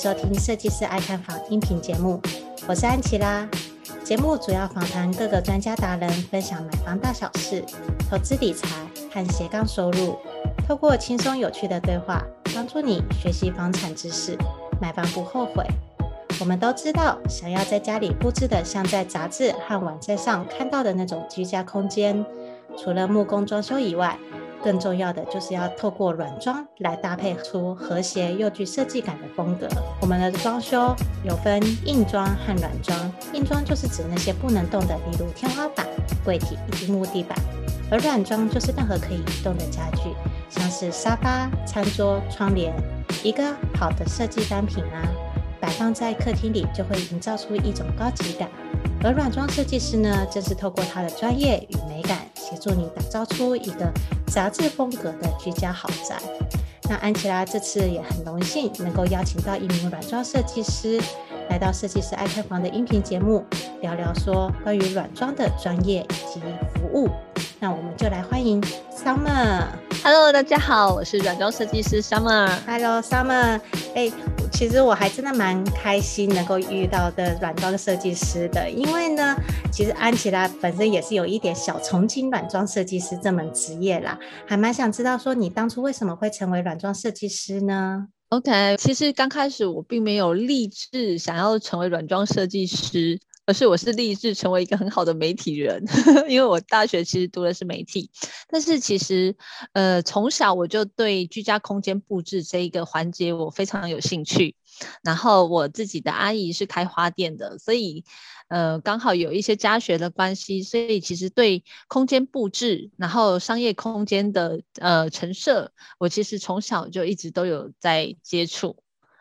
收听设计师爱看房音频节目，我是安琪拉。节目主要访谈各个专家达人，分享买房大小事、投资理财和斜杠收入，透过轻松有趣的对话，帮助你学习房产知识，买房不后悔。我们都知道，想要在家里布置的像在杂志和网站上看到的那种居家空间，除了木工装修以外，更重要的就是要透过软装来搭配出和谐又具设计感的风格。我们的装修有分硬装和软装，硬装就是指那些不能动的，例如天花板、柜体以及木地板；而软装就是任何可以移动的家具，像是沙发、餐桌、窗帘。一个好的设计单品啊，摆放在客厅里就会营造出一种高级感。而软装设计师呢，正是透过他的专业与美感，协助你打造出一个杂志风格的居家豪宅。那安琪拉这次也很荣幸能够邀请到一名软装设计师来到设计师爱看房的音频节目，聊聊说关于软装的专业以及服务。那我们就来欢迎 Summer。Hello，大家好，我是软装设计师 Summer。Hello，Summer。哎，其实我还真的蛮开心能够遇到的软装设计师的，因为呢，其实安琪拉本身也是有一点小憧憬软装设计师这门职业啦，还蛮想知道说你当初为什么会成为软装设计师呢？OK，其实刚开始我并没有立志想要成为软装设计师。可是我是立志成为一个很好的媒体人，因为我大学其实读的是媒体，但是其实呃从小我就对居家空间布置这一个环节我非常有兴趣，然后我自己的阿姨是开花店的，所以呃刚好有一些家学的关系，所以其实对空间布置，然后商业空间的呃陈设，我其实从小就一直都有在接触。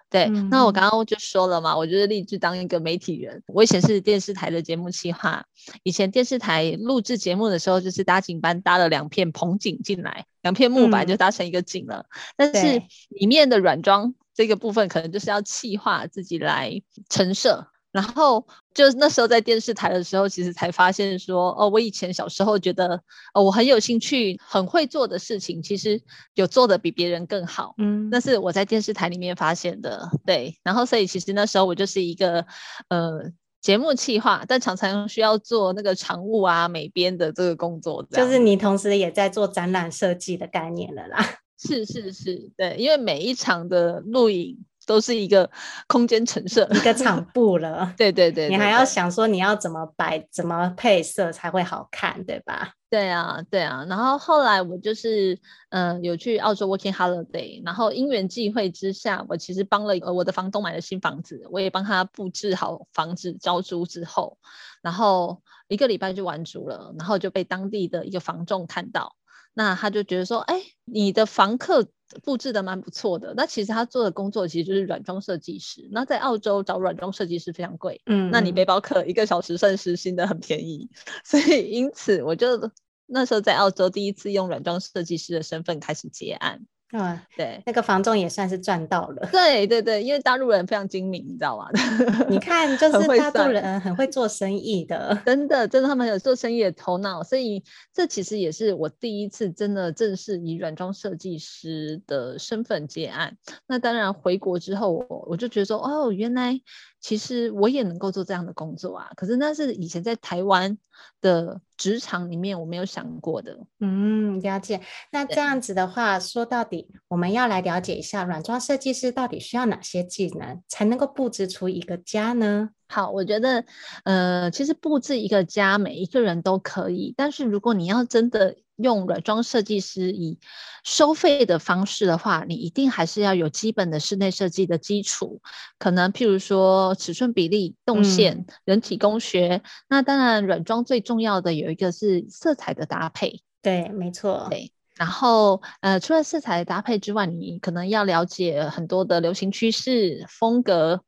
对，嗯、那我刚刚就说了嘛，我就是立志当一个媒体人。我以前是电视台的节目企划，以前电视台录制节目的时候，就是搭景班搭了两片棚景进来，两片木板就搭成一个景了。嗯、但是里面的软装这个部分，可能就是要企划自己来陈设。然后就是那时候在电视台的时候，其实才发现说，哦，我以前小时候觉得，哦，我很有兴趣、很会做的事情，其实有做的比别人更好。嗯，那是我在电视台里面发现的。对，然后所以其实那时候我就是一个呃节目企划，但常常需要做那个常务啊、美编的这个工作。就是你同时也在做展览设计的概念了啦。是是是，对，因为每一场的录影。都是一个空间陈设，一个场布了。对，对，对对对，你还要想说你要怎么摆、怎么配色才会好看，对吧？对啊，对啊。然后后来我就是嗯、呃，有去澳洲 working holiday，然后因缘际会之下，我其实帮了我的房东买了新房子，我也帮他布置好房子招租之后，然后一个礼拜就完租了，然后就被当地的一个房仲看到，那他就觉得说，哎，你的房客。布置的蛮不错的，那其实他做的工作其实就是软装设计师。那在澳洲找软装设计师非常贵，嗯，那你背包客一个小时算时薪的很便宜，所以因此我就那时候在澳洲第一次用软装设计师的身份开始接案。嗯，对，那个房仲也算是赚到了。对对对，因为大陆人非常精明，你知道吗？你看，就是大陆人很会做生意的，真的，真的，他们有做生意的头脑。所以这其实也是我第一次真的正式以软装设计师的身份接案。那当然回国之后，我我就觉得说，哦，原来。其实我也能够做这样的工作啊，可是那是以前在台湾的职场里面我没有想过的。嗯，了解。那这样子的话，说到底，我们要来了解一下软装设计师到底需要哪些技能，才能够布置出一个家呢？好，我觉得，呃，其实布置一个家，每一个人都可以，但是如果你要真的用软装设计师以收费的方式的话，你一定还是要有基本的室内设计的基础，可能譬如说尺寸比例、动线、嗯、人体工学。那当然，软装最重要的有一个是色彩的搭配。对，没错。对，然后呃，除了色彩的搭配之外，你可能要了解很多的流行趋势、风格，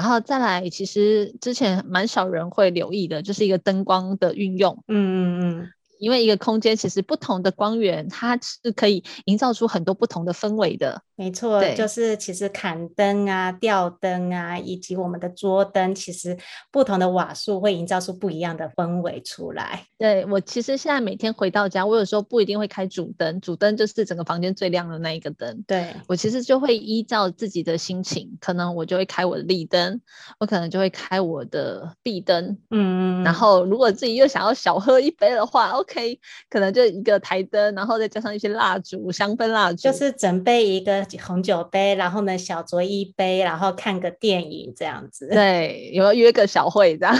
然后再来，其实之前蛮少人会留意的，就是一个灯光的运用。嗯嗯嗯。因为一个空间其实不同的光源，它是可以营造出很多不同的氛围的。没错，就是其实砍灯啊、吊灯啊，以及我们的桌灯，其实不同的瓦数会营造出不一样的氛围出来。对，我其实现在每天回到家，我有时候不一定会开主灯，主灯就是整个房间最亮的那一个灯。对，我其实就会依照自己的心情，可能我就会开我的立灯，我可能就会开我的壁灯。嗯，然后如果自己又想要小喝一杯的话，OK，可能就一个台灯，然后再加上一些蜡烛、香氛蜡烛，就是准备一个。红酒杯，然后呢，小酌一杯，然后看个电影这样子。对，有没有约个小会这样。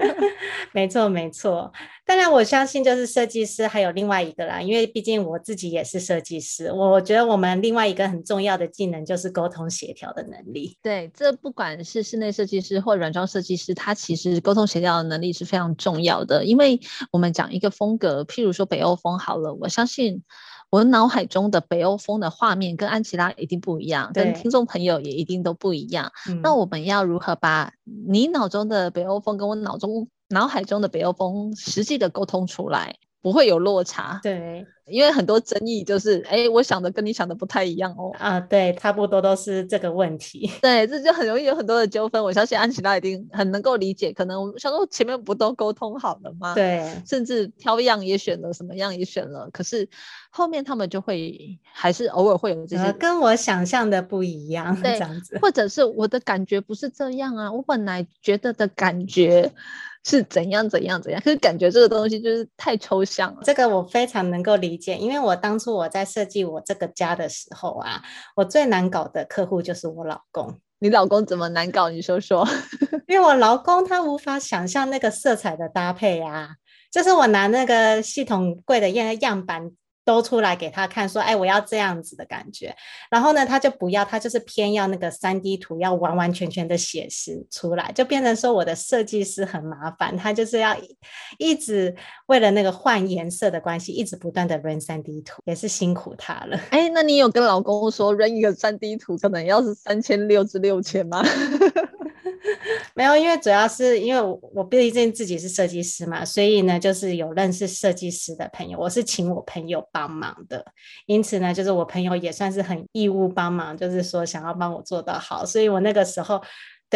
没错，没错。当然，我相信就是设计师还有另外一个啦，因为毕竟我自己也是设计师。我觉得我们另外一个很重要的技能就是沟通协调的能力。对，这不管是室内设计师或软装设计师，他其实沟通协调的能力是非常重要的。因为我们讲一个风格，譬如说北欧风好了，我相信。我脑海中的北欧风的画面跟安琪拉一定不一样，跟听众朋友也一定都不一样。嗯、那我们要如何把你脑中的北欧风跟我脑中脑海中的北欧风实际的沟通出来，不会有落差？对。因为很多争议就是，哎，我想的跟你想的不太一样哦。啊，对，差不多都是这个问题。对，这就很容易有很多的纠纷。我相信安琪拉一定很能够理解。可能我们想说前面不都沟通好了吗？对，甚至挑样也选了，什么样也选了，可是后面他们就会还是偶尔会有这些，跟我想象的不一样，对，这样子，或者是我的感觉不是这样啊，我本来觉得的感觉是怎样怎样怎样，可是感觉这个东西就是太抽象了。这个我非常能够理解，因为我当。初我在设计我这个家的时候啊，我最难搞的客户就是我老公。你老公怎么难搞？你说说。因为我老公他无法想象那个色彩的搭配啊，就是我拿那个系统柜的样样板。都出来给他看，说：“哎，我要这样子的感觉。”然后呢，他就不要，他就是偏要那个三 D 图，要完完全全的写实出来，就变成说我的设计师很麻烦，他就是要一直为了那个换颜色的关系，一直不断的扔三 D 图，也是辛苦他了。哎，那你有跟老公说扔一个三 D 图可能要是三千六至六千吗？没有，因为主要是因为我我毕竟自己是设计师嘛，所以呢，就是有认识设计师的朋友，我是请我朋友帮忙的，因此呢，就是我朋友也算是很义务帮忙，就是说想要帮我做到好，所以我那个时候。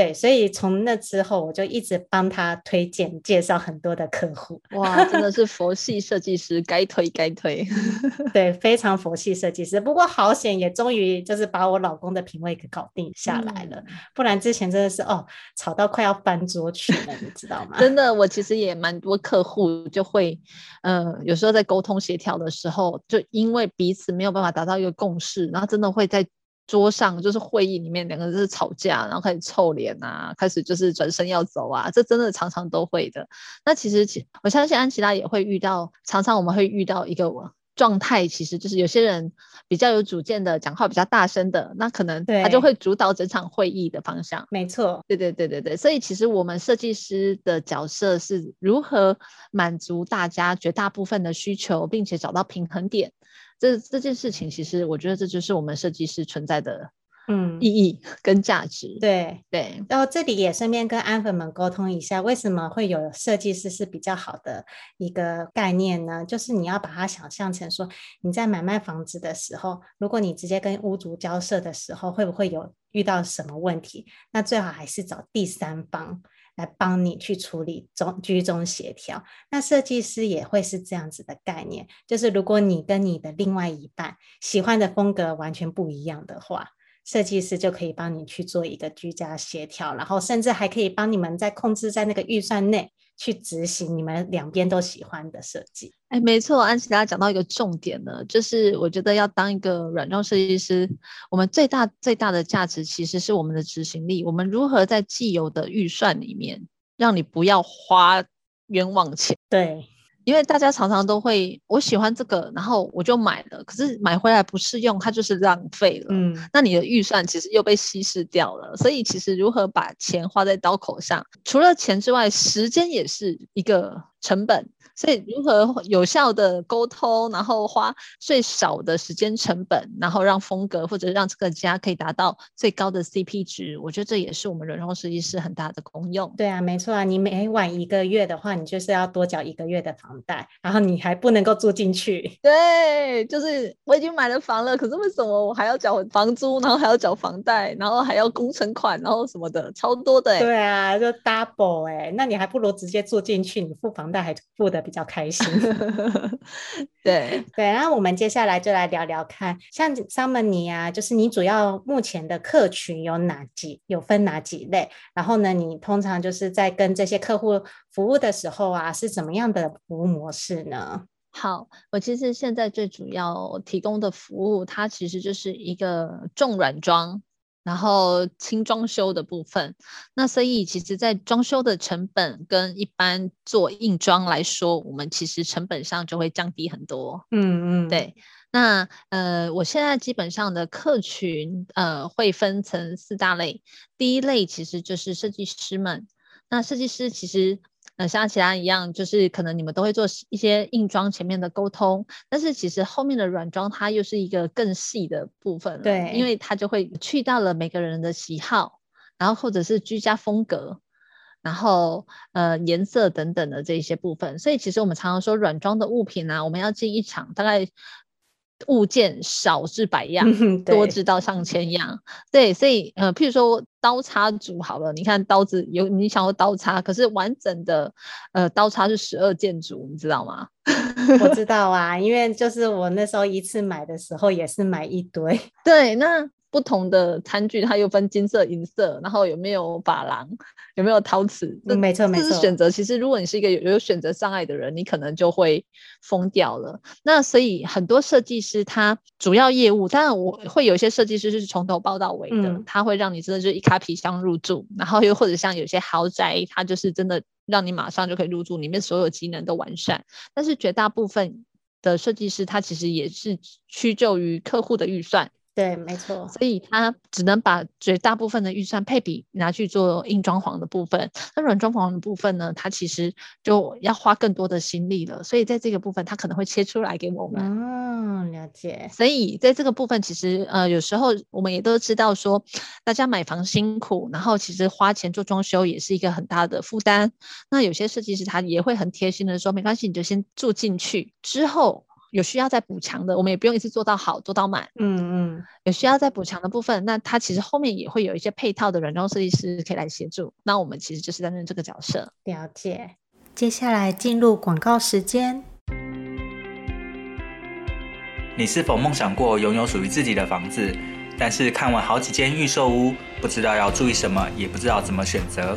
对，所以从那之后，我就一直帮他推荐、介绍很多的客户。哇，真的是佛系设计师，该推该推。对，非常佛系设计师。不过好险，也终于就是把我老公的品味给搞定下来了。嗯、不然之前真的是哦，吵到快要翻桌去了，你知道吗？真的，我其实也蛮多客户就会，呃，有时候在沟通协调的时候，就因为彼此没有办法达到一个共识，然后真的会在。桌上就是会议里面两个人就是吵架，然后开始臭脸啊，开始就是转身要走啊，这真的常常都会的。那其实其我相信安琪拉也会遇到，常常我们会遇到一个状态，其实就是有些人比较有主见的，讲话比较大声的，那可能他就会主导整场会议的方向。没错，对对对对对。所以其实我们设计师的角色是如何满足大家绝大部分的需求，并且找到平衡点。这这件事情，其实我觉得这就是我们设计师存在的嗯意义跟价值。嗯、对对，然后这里也顺便跟安粉们沟通一下，为什么会有设计师是比较好的一个概念呢？就是你要把它想象成说，你在买卖房子的时候，如果你直接跟屋主交涉的时候，会不会有遇到什么问题？那最好还是找第三方。来帮你去处理中居中协调，那设计师也会是这样子的概念，就是如果你跟你的另外一半喜欢的风格完全不一样的话，设计师就可以帮你去做一个居家协调，然后甚至还可以帮你们在控制在那个预算内。去执行你们两边都喜欢的设计。哎，没错，安琪拉讲到一个重点呢，就是我觉得要当一个软装设计师，我们最大最大的价值其实是我们的执行力。我们如何在既有的预算里面，让你不要花冤枉钱？对。因为大家常常都会，我喜欢这个，然后我就买了，可是买回来不适用，它就是浪费了。嗯，那你的预算其实又被稀释掉了。所以其实如何把钱花在刀口上，除了钱之外，时间也是一个成本。所以如何有效的沟通，然后花最少的时间成本，然后让风格或者让这个家可以达到最高的 CP 值，我觉得这也是我们软装设计师很大的功用。对啊，没错啊，你每晚一个月的话，你就是要多缴一个月的房贷，然后你还不能够住进去。对，就是我已经买了房了，可是为什么我还要缴房租，然后还要缴房贷，然后还要工程款，然后什么的，超多的。对啊，就 double 哎，那你还不如直接住进去，你付房贷还付的比较开心。对 对，然后我们接下来就来聊聊看，像 Summer 你啊，就是你主要目前的客群有哪几，有分哪几类？然后呢，你通常就是在跟这些客户服务的时候啊，是怎么样的服务模式呢？好，我其实现在最主要提供的服务，它其实就是一个重软装。然后轻装修的部分，那所以其实，在装修的成本跟一般做硬装来说，我们其实成本上就会降低很多。嗯嗯，对。那呃，我现在基本上的客群呃会分成四大类，第一类其实就是设计师们。那设计师其实。呃，像其他一样，就是可能你们都会做一些硬装前面的沟通，但是其实后面的软装它又是一个更细的部分，对，因为它就会去到了每个人的喜好，然后或者是居家风格，然后呃颜色等等的这一些部分，所以其实我们常常说软装的物品呢、啊，我们要进一场大概。物件少至百样，多至到上千样。对，所以呃，譬如说刀叉组好了，你看刀子有你想要刀叉，可是完整的呃刀叉是十二件组，你知道吗？我知道啊，因为就是我那时候一次买的时候也是买一堆。对，那。不同的餐具，它又分金色、银色，然后有没有珐琅，有没有陶瓷？嗯、没错，没错。这是选择。其实，如果你是一个有有选择障碍的人，你可能就会疯掉了。那所以，很多设计师他主要业务，当然我会有一些设计师是从头包到尾的，嗯、他会让你真的就一卡皮箱入住，然后又或者像有些豪宅，他就是真的让你马上就可以入住，里面所有机能都完善。但是绝大部分的设计师，他其实也是屈就于客户的预算。对，没错，所以他只能把绝大部分的预算配比拿去做硬装潢的部分，那软装潢的部分呢，他其实就要花更多的心力了。所以在这个部分，他可能会切出来给我们。嗯，了解。所以在这个部分，其实呃，有时候我们也都知道说，大家买房辛苦，然后其实花钱做装修也是一个很大的负担。那有些设计师他也会很贴心的说，没关系，你就先住进去之后。有需要再补强的，我们也不用一次做到好，做到满。嗯嗯，有需要再补强的部分，那它其实后面也会有一些配套的软装设计师可以来协助。那我们其实就是担任这个角色。了解。接下来进入广告时间。你是否梦想过拥有属于自己的房子？但是看完好几间预售屋，不知道要注意什么，也不知道怎么选择？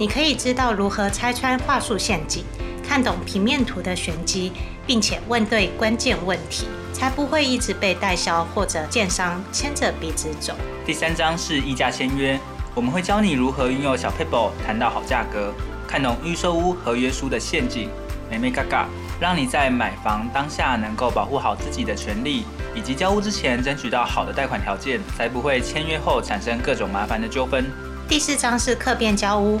你可以知道如何拆穿话术陷阱，看懂平面图的玄机，并且问对关键问题，才不会一直被代销或者建商牵着鼻子走。第三章是议价签约，我们会教你如何运用小 paper 谈到好价格，看懂预售屋合约书的陷阱，美眉嘎嘎，让你在买房当下能够保护好自己的权利，以及交屋之前争取到好的贷款条件，才不会签约后产生各种麻烦的纠纷。第四章是客变交屋，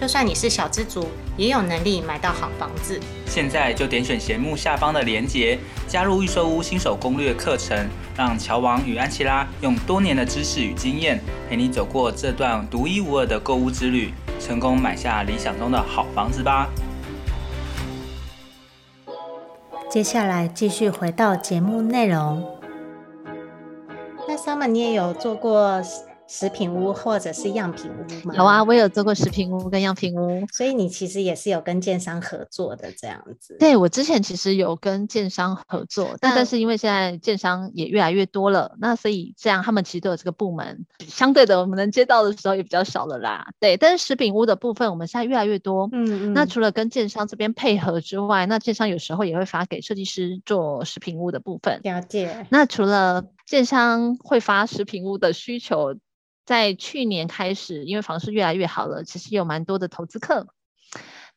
就算你是小资族，也有能力买到好房子。现在就点选节目下方的链接，加入预售屋新手攻略课程，让乔王与安琪拉用多年的知识与经验，陪你走过这段独一无二的购物之旅，成功买下理想中的好房子吧。接下来继续回到节目内容。那 Summer，你也有做过实品屋或者是样品屋吗？有啊，我有做过食品屋跟样品屋，所以你其实也是有跟建商合作的这样子。对，我之前其实有跟建商合作，但但是因为现在建商也越来越多了，那所以这样他们其实都有这个部门，相对的我们能接到的时候也比较少了啦。对，但是食品屋的部分我们现在越来越多。嗯嗯。那除了跟建商这边配合之外，那建商有时候也会发给设计师做食品屋的部分。了解。那除了建商会发食品屋的需求。在去年开始，因为房市越来越好了，其实有蛮多的投资客，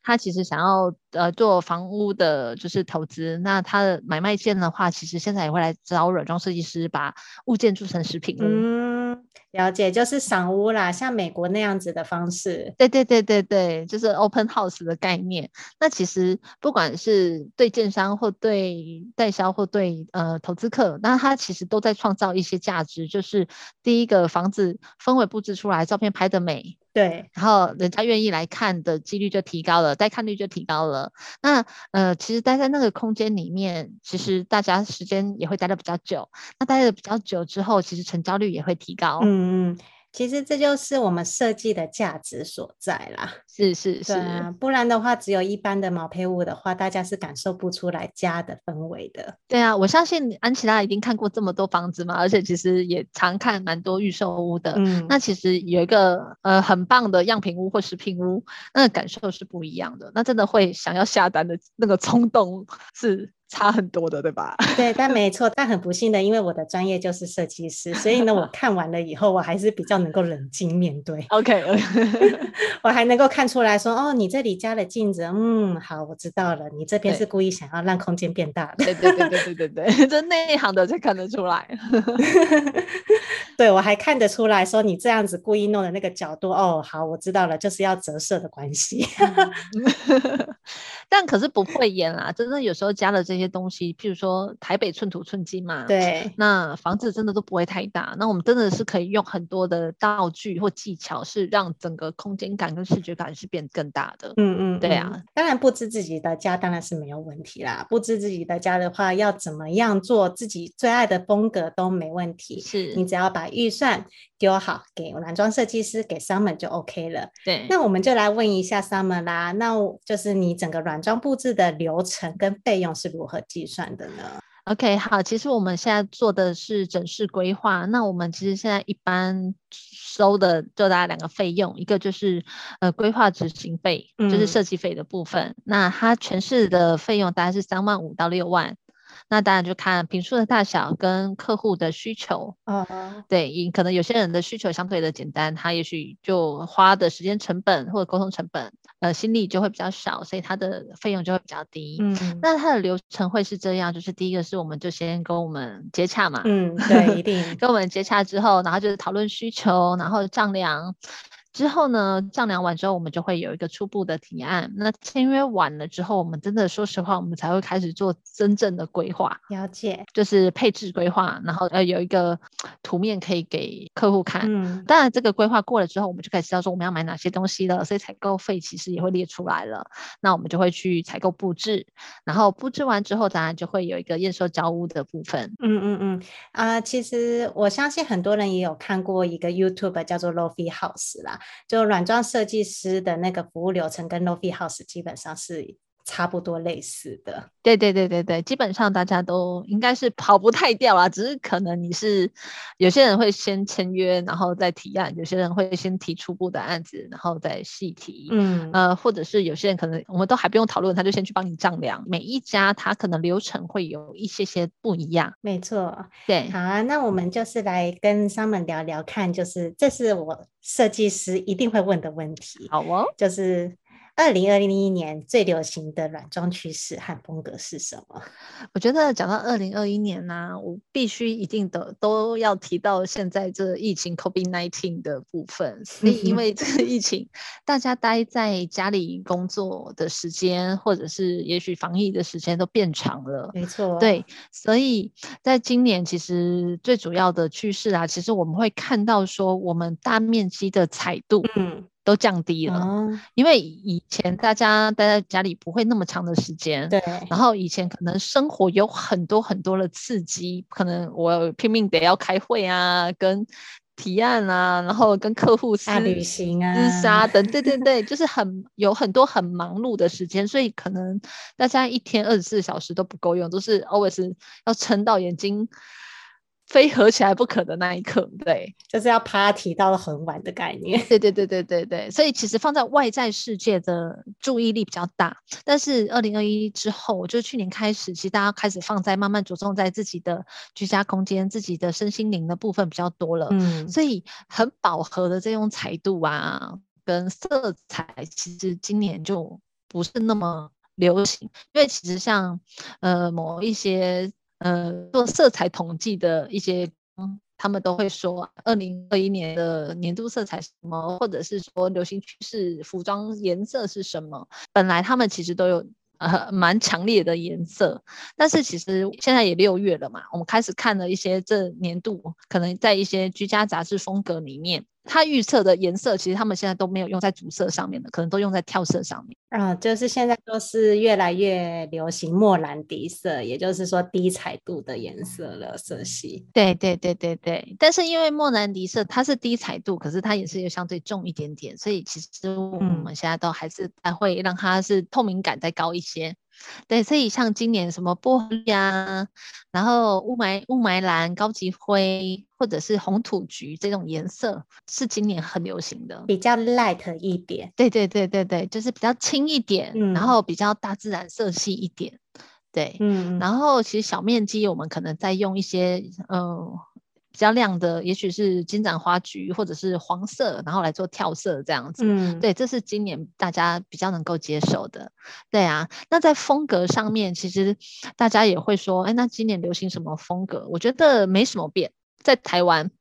他其实想要呃做房屋的，就是投资。那他的买卖件的话，其实现在也会来找软装设计师，把物件做成食品屋。嗯，了解，就是赏屋啦，像美国那样子的方式。对对对对对，就是 open house 的概念。那其实不管是对建商或对代销或对呃投资客，那他其实都在创造一些价值。就是第一个房子氛围布置出来，照片拍得美。对，然后人家愿意来看的几率就提高了，带看率就提高了。那呃，其实待在那个空间里面，其实大家时间也会待的比较久。那待的比较久之后，其实成交率也会提高。嗯嗯。其实这就是我们设计的价值所在啦，是是是，不然的话，只有一般的毛坯屋的话，大家是感受不出来家的氛围的。对啊，我相信安琪拉已经看过这么多房子嘛，而且其实也常看蛮多预售屋的。嗯，那其实有一个呃很棒的样品屋或食品屋，那个感受是不一样的，那真的会想要下单的那个冲动是。差很多的，对吧？对，但没错，但很不幸的，因为我的专业就是设计师，所以呢，我看完了以后，我还是比较能够冷静面对。OK，我还能够看出来说，哦，你这里加了镜子，嗯，好，我知道了，你这边是故意想要让空间变大的。对对对对对对对，这内行的才看得出来。对，我还看得出来说，你这样子故意弄的那个角度，哦，好，我知道了，就是要折射的关系。但可是不会演啦，真的有时候加了这些东西，譬如说台北寸土寸金嘛，对，那房子真的都不会太大。那我们真的是可以用很多的道具或技巧，是让整个空间感跟视觉感是变更大的。嗯嗯，对啊，当然布置自己的家当然是没有问题啦。布置自己的家的话，要怎么样做自己最爱的风格都没问题。是你只要把预算丢好给软装设计师，给 Summer 就 OK 了。对，那我们就来问一下 Summer 啦，那就是你整个软装布置的流程跟费用是如何计算的呢？OK，好，其实我们现在做的是整式规划。那我们其实现在一般收的就大概两个费用，一个就是呃规划执行费，就是设计费的部分。嗯、那它全市的费用大概是三万五到六万。那当然就看坪数的大小跟客户的需求。啊、uh，huh. 对，可能有些人的需求相对的简单，他也许就花的时间成本或者沟通成本，呃，心力就会比较少，所以他的费用就会比较低。嗯，那他的流程会是这样，就是第一个是我们就先跟我们接洽嘛。嗯，对，一 定跟我们接洽之后，然后就是讨论需求，然后丈量。之后呢，丈量完之后，我们就会有一个初步的提案。那签约完了之后，我们真的说实话，我们才会开始做真正的规划。了解，就是配置规划，然后呃有一个图面可以给客户看。嗯，当然这个规划过了之后，我们就可以知道说我们要买哪些东西了，所以采购费其实也会列出来了。那我们就会去采购布置，然后布置完之后，当然就会有一个验收交屋的部分。嗯嗯嗯，啊、呃，其实我相信很多人也有看过一个 YouTube 叫做 Lofi House 啦。就软装设计师的那个服务流程跟 Lofi House 基本上是差不多类似的。对对对对对，基本上大家都应该是跑不太掉啦，只是可能你是有些人会先签约，然后再提案；有些人会先提初步的案子，然后再细提。嗯，呃，或者是有些人可能我们都还不用讨论，他就先去帮你丈量。每一家他可能流程会有一些些不一样。没错，对。好啊，那我们就是来跟 Summer 聊聊看，就是这是我设计师一定会问的问题。好哦，就是。二零二零一年最流行的软装趋势和风格是什么？我觉得讲到二零二一年呢、啊，我必须一定的都要提到现在这疫情 COVID-19 的部分。所以因为这个疫情，大家待在家里工作的时间，或者是也许防疫的时间都变长了。没错，对，所以在今年其实最主要的趋势啊，其实我们会看到说，我们大面积的彩度，嗯。都降低了，哦，因为以前大家待在家里不会那么长的时间，对。然后以前可能生活有很多很多的刺激，可能我拼命得要开会啊，跟提案啊，然后跟客户私旅行啊，厮杀等，对对对，就是很有很多很忙碌的时间，所以可能大家一天二十四小时都不够用，都是 always 要撑到眼睛。非合起来不可的那一刻，对，就是要 party 到了很晚的概念。对对对对对对，所以其实放在外在世界的注意力比较大，但是二零二一之后，就是去年开始，其实大家开始放在慢慢着重在自己的居家空间、自己的身心灵的部分比较多了。嗯，所以很饱和的这种彩度啊，跟色彩，其实今年就不是那么流行，因为其实像呃某一些。呃，做色彩统计的一些，他们都会说，二零二一年的年度色彩什么，或者是说流行趋势服装颜色是什么。本来他们其实都有呃蛮强烈的颜色，但是其实现在也六月了嘛，我们开始看了一些这年度可能在一些居家杂志风格里面。他预测的颜色，其实他们现在都没有用在主色上面的，可能都用在跳色上面。嗯，就是现在都是越来越流行莫兰迪色，也就是说低彩度的颜色了色系。对对对对对，但是因为莫兰迪色它是低彩度，可是它也是相对重一点点，所以其实我们现在都还是还会让它是透明感再高一些。对，所以像今年什么玻璃啊，然后雾霾雾霾蓝、高级灰，或者是红土橘这种颜色，是今年很流行的，比较 light 一点。对对对对对，就是比较轻一点，嗯、然后比较大自然色系一点。对，嗯，然后其实小面积我们可能在用一些，嗯、呃。比较亮的，也许是金盏花橘或者是黄色，然后来做跳色这样子。嗯，对，这是今年大家比较能够接受的。对啊，那在风格上面，其实大家也会说，哎，那今年流行什么风格？我觉得没什么变，在台湾，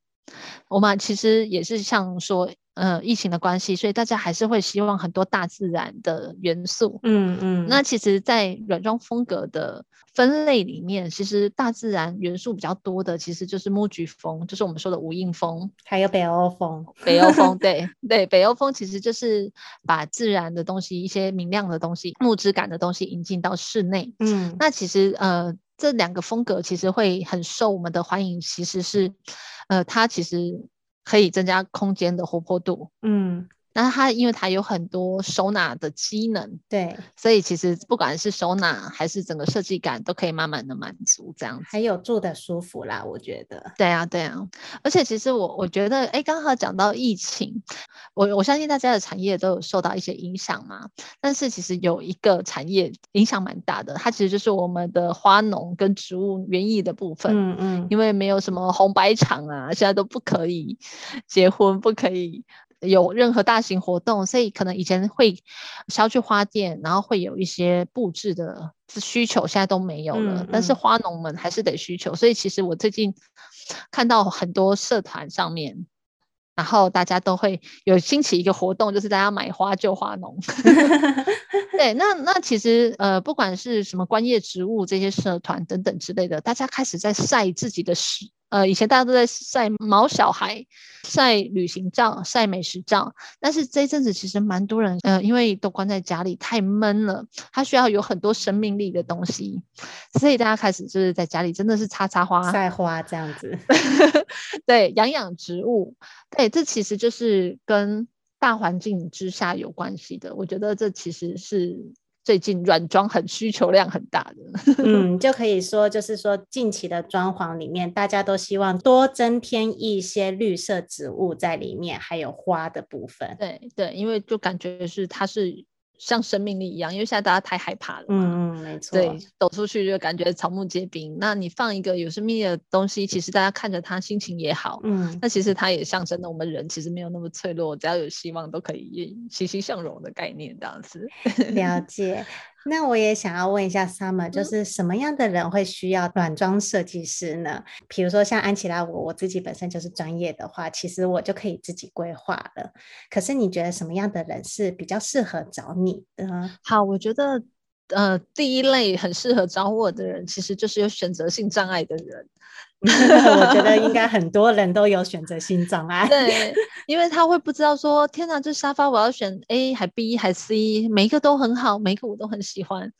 我们其实也是像说。呃，疫情的关系，所以大家还是会希望很多大自然的元素。嗯嗯。那其实，在软装风格的分类里面，其实大自然元素比较多的，其实就是 MUJI 风，就是我们说的无印风，还有北欧风。北欧风，对对，北欧风其实就是把自然的东西、一些明亮的东西、木质感的东西引进到室内。嗯。那其实呃，这两个风格其实会很受我们的欢迎，其实是呃，它其实。可以增加空间的活泼度，嗯。那它因为它有很多收纳的机能，对，所以其实不管是收纳还是整个设计感，都可以慢慢的满足这样子，还有住的舒服啦，我觉得。对啊，对啊，而且其实我我觉得，哎，刚好讲到疫情，我我相信大家的产业都有受到一些影响嘛。但是其实有一个产业影响蛮大的，它其实就是我们的花农跟植物园艺的部分。嗯嗯，因为没有什么红白场啊，现在都不可以结婚，不可以。有任何大型活动，所以可能以前会销去花店，然后会有一些布置的需求，现在都没有了。嗯嗯、但是花农们还是得需求，所以其实我最近看到很多社团上面，然后大家都会有兴起一个活动，就是大家买花救花农。对，那那其实呃，不管是什么观叶植物这些社团等等之类的，大家开始在晒自己的食。呃，以前大家都在晒毛小孩、晒旅行照、晒美食照，但是这一阵子其实蛮多人，呃，因为都关在家里太闷了，他需要有很多生命力的东西，所以大家开始就是在家里真的是插插花、晒花这样子，对，养养植物，对，这其实就是跟大环境之下有关系的。我觉得这其实是。最近软装很需求量很大的。嗯，就可以说，就是说近期的装潢里面，大家都希望多增添一些绿色植物在里面，还有花的部分。对对，因为就感觉是它是。像生命力一样，因为现在大家太害怕了。嗯嗯，没错。对，走出去就感觉草木皆兵。那你放一个有生命力的东西，其实大家看着它心情也好。嗯。那其实它也象征了我们人其实没有那么脆弱，只要有希望都可以欣欣向荣的概念，这样子。了解。那我也想要问一下 Summer，就是什么样的人会需要软装设计师呢？比如说像安琪拉，我我自己本身就是专业的话，其实我就可以自己规划了。可是你觉得什么样的人是比较适合找你的？好，我觉得呃，第一类很适合找我的人，其实就是有选择性障碍的人。我觉得应该很多人都有选择性障碍，对，因为他会不知道说，天哪，这沙发我要选 A 还 B 还 C，每一个都很好，每一个我都很喜欢，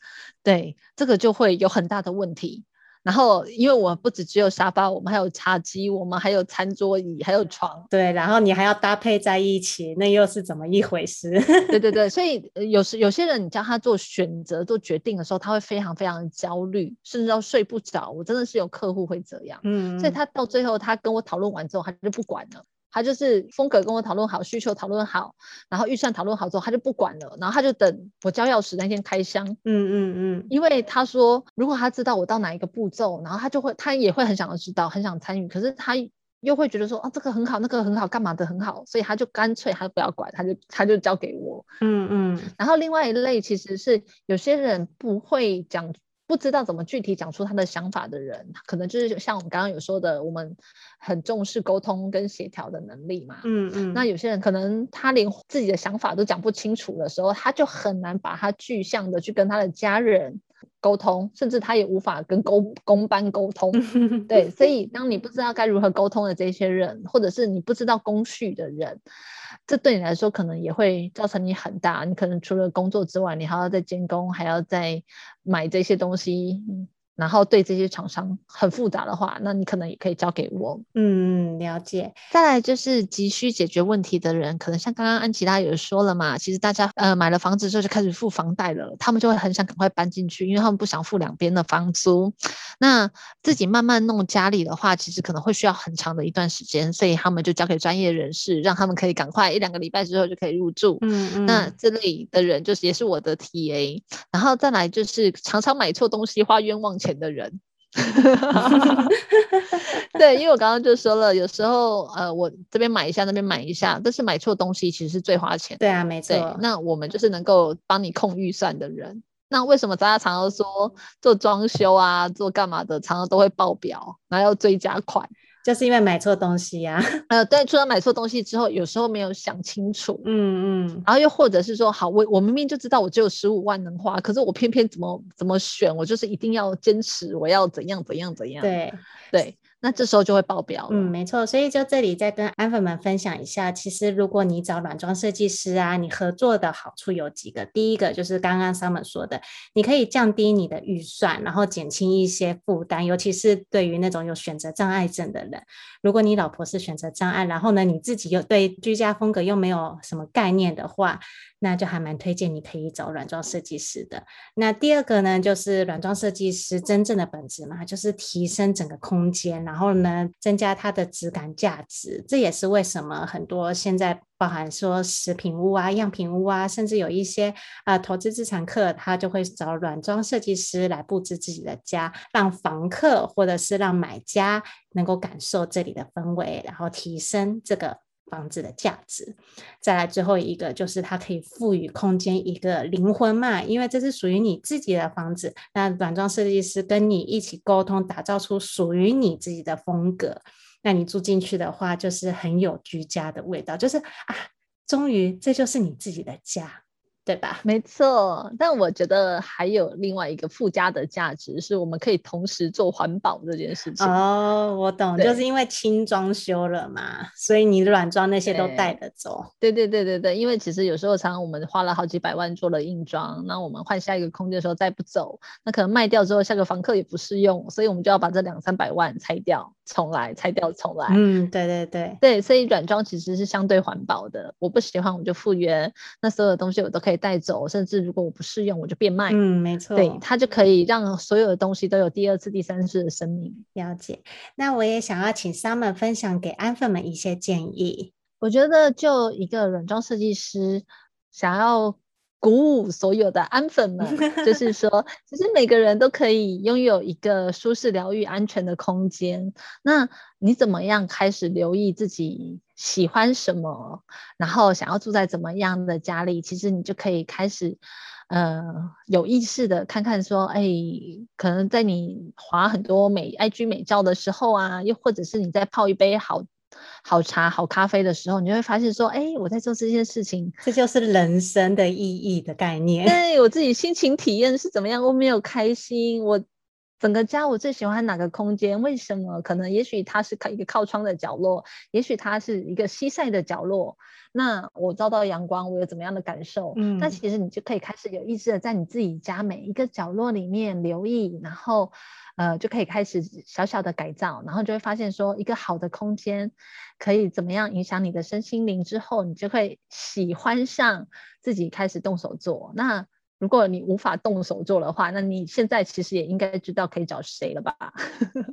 对，这个就会有很大的问题。然后，因为我不只只有沙发，我们还有茶几，我们还有餐桌椅，还有床。对，然后你还要搭配在一起，那又是怎么一回事？对对对，所以有时有些人，你叫他做选择、做决定的时候，他会非常非常焦虑，甚至要睡不着。我真的是有客户会这样，嗯，所以他到最后，他跟我讨论完之后，他就不管了。他就是风格跟我讨论好，需求讨论好，然后预算讨论好之后，他就不管了，然后他就等我交钥匙那天开箱。嗯嗯嗯。因为他说，如果他知道我到哪一个步骤，然后他就会，他也会很想要知道，很想参与。可是他又会觉得说，啊，这个很好，那个很好，干嘛的很好，所以他就干脆他不要管，他就他就交给我。嗯嗯。然后另外一类其实是有些人不会讲。不知道怎么具体讲出他的想法的人，可能就是像我们刚刚有说的，我们很重视沟通跟协调的能力嘛。嗯嗯。那有些人可能他连自己的想法都讲不清楚的时候，他就很难把他具象的去跟他的家人沟通，甚至他也无法跟公公班沟通。对，所以当你不知道该如何沟通的这些人，或者是你不知道工序的人。这对你来说可能也会造成你很大，你可能除了工作之外，你还要在监工，还要再买这些东西。然后对这些厂商很复杂的话，那你可能也可以交给我。嗯，了解。再来就是急需解决问题的人，可能像刚刚安琪拉也说了嘛，其实大家呃买了房子之后就开始付房贷了，他们就会很想赶快搬进去，因为他们不想付两边的房租。那自己慢慢弄家里的话，其实可能会需要很长的一段时间，所以他们就交给专业人士，让他们可以赶快一两个礼拜之后就可以入住。嗯嗯。那这类的人就是也是我的 TA。然后再来就是常常买错东西花冤枉钱的人，对，因为我刚刚就说了，有时候呃，我这边买一下，那边买一下，但是买错东西其实是最花钱。对啊，没错。那我们就是能够帮你控预算的人。那为什么大家常常说做装修啊，做干嘛的，常常都会爆表，然后要追加款？就是因为买错东西呀、啊，呃，对，除了买错东西之后，有时候没有想清楚，嗯嗯，然后又或者是说，好，我我明明就知道我只有十五万能花，可是我偏偏怎么怎么选，我就是一定要坚持，我要怎样怎样怎样，对对。那这时候就会爆表。嗯，没错。所以就这里再跟安粉们分享一下，其实如果你找软装设计师啊，你合作的好处有几个。第一个就是刚刚 Summer 说的，你可以降低你的预算，然后减轻一些负担，尤其是对于那种有选择障碍症的人。如果你老婆是选择障碍，然后呢，你自己又对居家风格又没有什么概念的话，那就还蛮推荐你可以找软装设计师的。那第二个呢，就是软装设计师真正的本质嘛，就是提升整个空间，然后呢，增加它的质感价值。这也是为什么很多现在包含说食品屋啊、样品屋啊，甚至有一些啊、投资资产客，他就会找软装设计师来布置自己的家，让房客或者是让买家能够感受这里的氛围，然后提升这个。房子的价值，再来最后一个就是它可以赋予空间一个灵魂嘛，因为这是属于你自己的房子，那软装设计师跟你一起沟通，打造出属于你自己的风格，那你住进去的话，就是很有居家的味道，就是啊，终于这就是你自己的家。对吧？没错，但我觉得还有另外一个附加的价值，是我们可以同时做环保这件事情。哦，我懂，就是因为轻装修了嘛，所以你软装那些都带得走。对对对对对，因为其实有时候常常我们花了好几百万做了硬装，那我们换下一个空间的时候再不走，那可能卖掉之后下个房客也不适用，所以我们就要把这两三百万拆掉，重来，拆掉重来。嗯，对对对对，所以软装其实是相对环保的。我不喜欢我就复原，那所有的东西我都可以。带走，甚至如果我不适用，我就变卖。嗯，没错，对，它就可以让所有的东西都有第二次、第三次的生命。了解。那我也想要请 Summer 分享给安粉们一些建议。我觉得，就一个软装设计师想要。鼓舞所有的安粉们，就是说，其实每个人都可以拥有一个舒适、疗愈、安全的空间。那你怎么样开始留意自己喜欢什么，然后想要住在怎么样的家里？其实你就可以开始，呃，有意识的看看说，哎，可能在你划很多美 IG 美照的时候啊，又或者是你在泡一杯好。好茶、好咖啡的时候，你就会发现说：“哎，我在做这件事情，这就是人生的意义的概念。对，我自己心情体验是怎么样？我没有开心，我整个家我最喜欢哪个空间？为什么？可能也许它是靠一个靠窗的角落，也许它是一个西晒的角落。那我照到阳光，我有怎么样的感受？嗯，那其实你就可以开始有意识的在你自己家每一个角落里面留意，然后。”呃，就可以开始小小的改造，然后就会发现说，一个好的空间可以怎么样影响你的身心灵，之后你就会喜欢上自己开始动手做。那如果你无法动手做的话，那你现在其实也应该知道可以找谁了吧？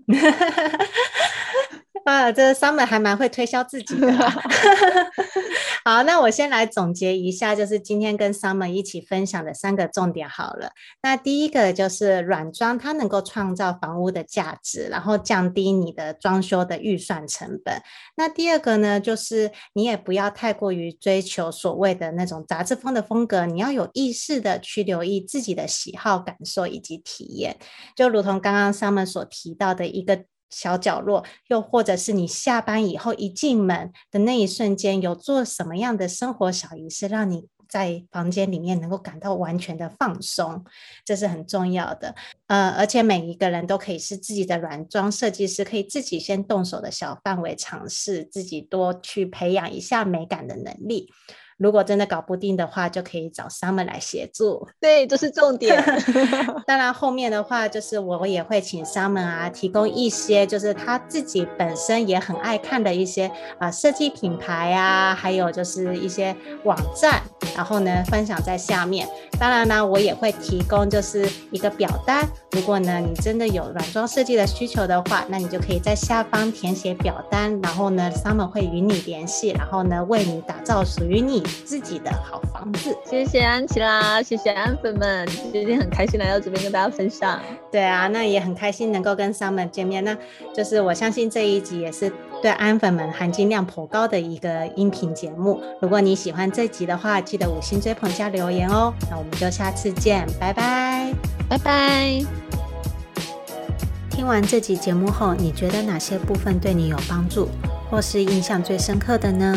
啊，这 Summer 还蛮会推销自己的。好，那我先来总结一下，就是今天跟 Summer 一起分享的三个重点好了。那第一个就是软装，它能够创造房屋的价值，然后降低你的装修的预算成本。那第二个呢，就是你也不要太过于追求所谓的那种杂志风的风格，你要有意识的去留意自己的喜好、感受以及体验。就如同刚刚 Summer 所提到的一个。小角落，又或者是你下班以后一进门的那一瞬间，有做什么样的生活小仪式，让你在房间里面能够感到完全的放松，这是很重要的。呃，而且每一个人都可以是自己的软装设计师，可以自己先动手的小范围尝试，自己多去培养一下美感的能力。如果真的搞不定的话，就可以找 Summer 来协助。对，这是重点。当然，后面的话就是我也会请 Summer 啊，提供一些就是他自己本身也很爱看的一些啊、呃、设计品牌啊，还有就是一些网站，然后呢分享在下面。当然呢，我也会提供就是一个表单。如果呢你真的有软装设计的需求的话，那你就可以在下方填写表单，然后呢 Summer 会与你联系，然后呢为你打造属于你。自己的好房子，谢谢安琪拉，谢谢安粉们，今天很开心来到这边跟大家分享。对啊，那也很开心能够跟 Summer 见面。那就是我相信这一集也是对安粉们含金量颇高的一个音频节目。如果你喜欢这集的话，记得五星追捧加留言哦。那我们就下次见，拜拜，拜拜。听完这集节目后，你觉得哪些部分对你有帮助，或是印象最深刻的呢？